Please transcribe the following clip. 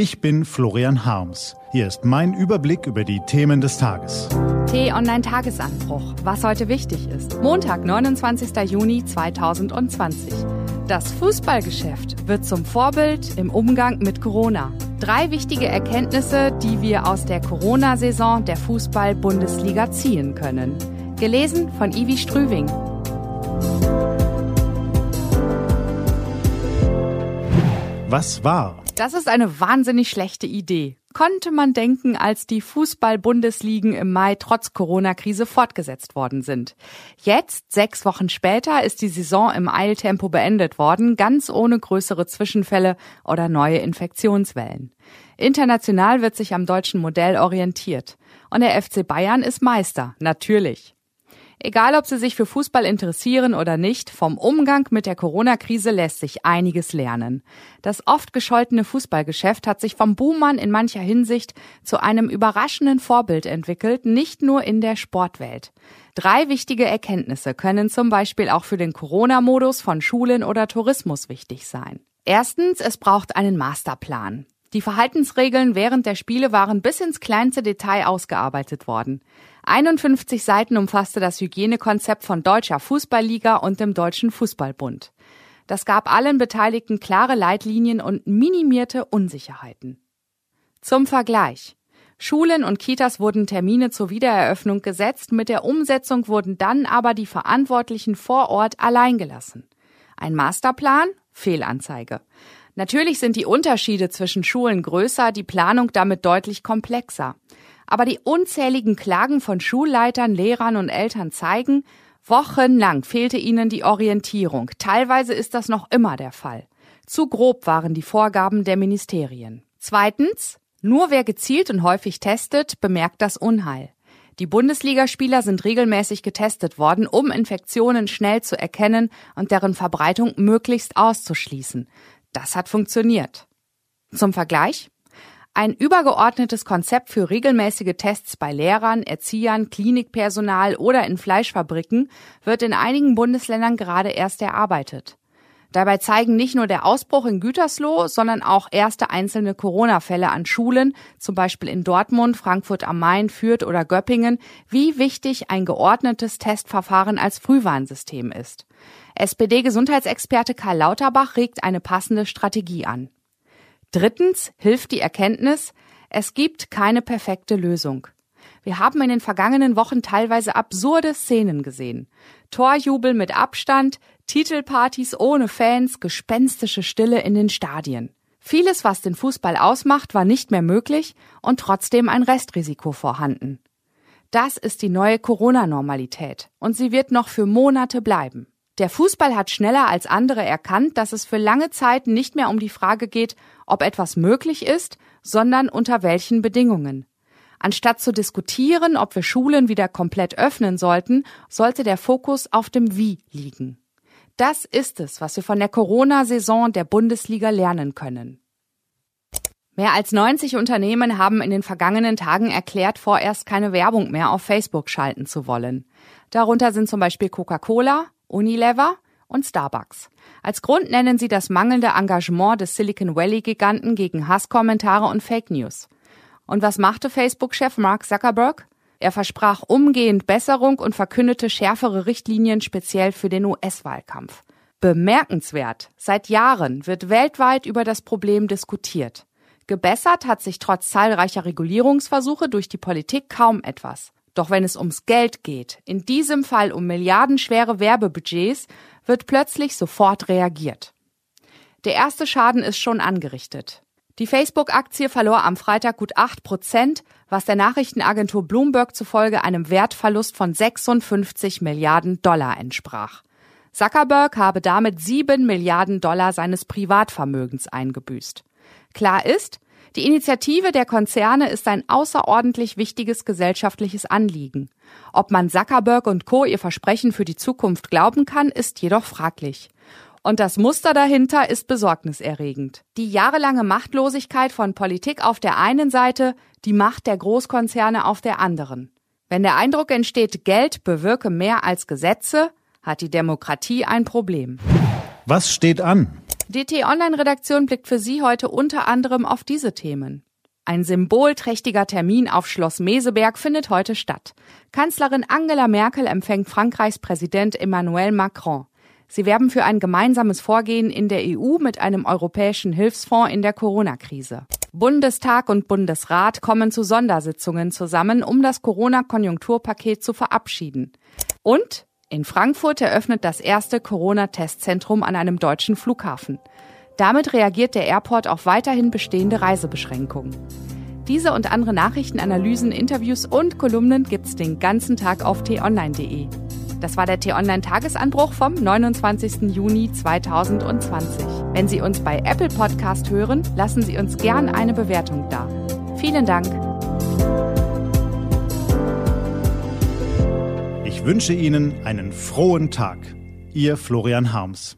Ich bin Florian Harms. Hier ist mein Überblick über die Themen des Tages. T-Online-Tagesanbruch. Was heute wichtig ist. Montag, 29. Juni 2020. Das Fußballgeschäft wird zum Vorbild im Umgang mit Corona. Drei wichtige Erkenntnisse, die wir aus der Corona-Saison der Fußball-Bundesliga ziehen können. Gelesen von Ivi Strüving. Was war? Das ist eine wahnsinnig schlechte Idee. Konnte man denken, als die Fußball-Bundesligen im Mai trotz Corona-Krise fortgesetzt worden sind. Jetzt, sechs Wochen später, ist die Saison im Eiltempo beendet worden, ganz ohne größere Zwischenfälle oder neue Infektionswellen. International wird sich am deutschen Modell orientiert. Und der FC Bayern ist Meister, natürlich. Egal, ob Sie sich für Fußball interessieren oder nicht, vom Umgang mit der Corona-Krise lässt sich einiges lernen. Das oft gescholtene Fußballgeschäft hat sich vom Buhmann in mancher Hinsicht zu einem überraschenden Vorbild entwickelt, nicht nur in der Sportwelt. Drei wichtige Erkenntnisse können zum Beispiel auch für den Corona-Modus von Schulen oder Tourismus wichtig sein. Erstens, es braucht einen Masterplan. Die Verhaltensregeln während der Spiele waren bis ins kleinste Detail ausgearbeitet worden. 51 Seiten umfasste das Hygienekonzept von Deutscher Fußballliga und dem Deutschen Fußballbund. Das gab allen Beteiligten klare Leitlinien und minimierte Unsicherheiten. Zum Vergleich. Schulen und Kitas wurden Termine zur Wiedereröffnung gesetzt, mit der Umsetzung wurden dann aber die Verantwortlichen vor Ort allein gelassen. Ein Masterplan? Fehlanzeige. Natürlich sind die Unterschiede zwischen Schulen größer, die Planung damit deutlich komplexer. Aber die unzähligen Klagen von Schulleitern, Lehrern und Eltern zeigen, wochenlang fehlte ihnen die Orientierung. Teilweise ist das noch immer der Fall. Zu grob waren die Vorgaben der Ministerien. Zweitens, nur wer gezielt und häufig testet, bemerkt das Unheil. Die Bundesligaspieler sind regelmäßig getestet worden, um Infektionen schnell zu erkennen und deren Verbreitung möglichst auszuschließen. Das hat funktioniert. Zum Vergleich? Ein übergeordnetes Konzept für regelmäßige Tests bei Lehrern, Erziehern, Klinikpersonal oder in Fleischfabriken wird in einigen Bundesländern gerade erst erarbeitet. Dabei zeigen nicht nur der Ausbruch in Gütersloh, sondern auch erste einzelne Corona-Fälle an Schulen, zum Beispiel in Dortmund, Frankfurt am Main, Fürth oder Göppingen, wie wichtig ein geordnetes Testverfahren als Frühwarnsystem ist. SPD-Gesundheitsexperte Karl Lauterbach regt eine passende Strategie an. Drittens hilft die Erkenntnis, es gibt keine perfekte Lösung. Wir haben in den vergangenen Wochen teilweise absurde Szenen gesehen. Torjubel mit Abstand, Titelpartys ohne Fans, gespenstische Stille in den Stadien. Vieles, was den Fußball ausmacht, war nicht mehr möglich und trotzdem ein Restrisiko vorhanden. Das ist die neue Corona-Normalität und sie wird noch für Monate bleiben. Der Fußball hat schneller als andere erkannt, dass es für lange Zeit nicht mehr um die Frage geht, ob etwas möglich ist, sondern unter welchen Bedingungen. Anstatt zu diskutieren, ob wir Schulen wieder komplett öffnen sollten, sollte der Fokus auf dem Wie liegen. Das ist es, was wir von der Corona-Saison der Bundesliga lernen können. Mehr als 90 Unternehmen haben in den vergangenen Tagen erklärt, vorerst keine Werbung mehr auf Facebook schalten zu wollen. Darunter sind zum Beispiel Coca-Cola, Unilever und Starbucks. Als Grund nennen sie das mangelnde Engagement des Silicon Valley-Giganten gegen Hasskommentare und Fake News. Und was machte Facebook-Chef Mark Zuckerberg? Er versprach umgehend Besserung und verkündete schärfere Richtlinien speziell für den US-Wahlkampf. Bemerkenswert. Seit Jahren wird weltweit über das Problem diskutiert. Gebessert hat sich trotz zahlreicher Regulierungsversuche durch die Politik kaum etwas. Doch wenn es ums Geld geht, in diesem Fall um milliardenschwere Werbebudgets, wird plötzlich sofort reagiert. Der erste Schaden ist schon angerichtet. Die Facebook-Aktie verlor am Freitag gut 8 Prozent, was der Nachrichtenagentur Bloomberg zufolge einem Wertverlust von 56 Milliarden Dollar entsprach. Zuckerberg habe damit 7 Milliarden Dollar seines Privatvermögens eingebüßt. Klar ist, die Initiative der Konzerne ist ein außerordentlich wichtiges gesellschaftliches Anliegen. Ob man Zuckerberg und Co. ihr Versprechen für die Zukunft glauben kann, ist jedoch fraglich. Und das Muster dahinter ist besorgniserregend. Die jahrelange Machtlosigkeit von Politik auf der einen Seite, die Macht der Großkonzerne auf der anderen. Wenn der Eindruck entsteht, Geld bewirke mehr als Gesetze, hat die Demokratie ein Problem. Was steht an? Die T-Online-Redaktion blickt für Sie heute unter anderem auf diese Themen. Ein symbolträchtiger Termin auf Schloss Meseberg findet heute statt. Kanzlerin Angela Merkel empfängt Frankreichs Präsident Emmanuel Macron. Sie werben für ein gemeinsames Vorgehen in der EU mit einem europäischen Hilfsfonds in der Corona-Krise. Bundestag und Bundesrat kommen zu Sondersitzungen zusammen, um das Corona-Konjunkturpaket zu verabschieden. Und in Frankfurt eröffnet das erste Corona-Testzentrum an einem deutschen Flughafen. Damit reagiert der Airport auf weiterhin bestehende Reisebeschränkungen. Diese und andere Nachrichten, Analysen, Interviews und Kolumnen gibt's den ganzen Tag auf t-online.de. Das war der T-Online-Tagesanbruch vom 29. Juni 2020. Wenn Sie uns bei Apple Podcast hören, lassen Sie uns gern eine Bewertung da. Vielen Dank. Ich wünsche Ihnen einen frohen Tag. Ihr Florian Harms.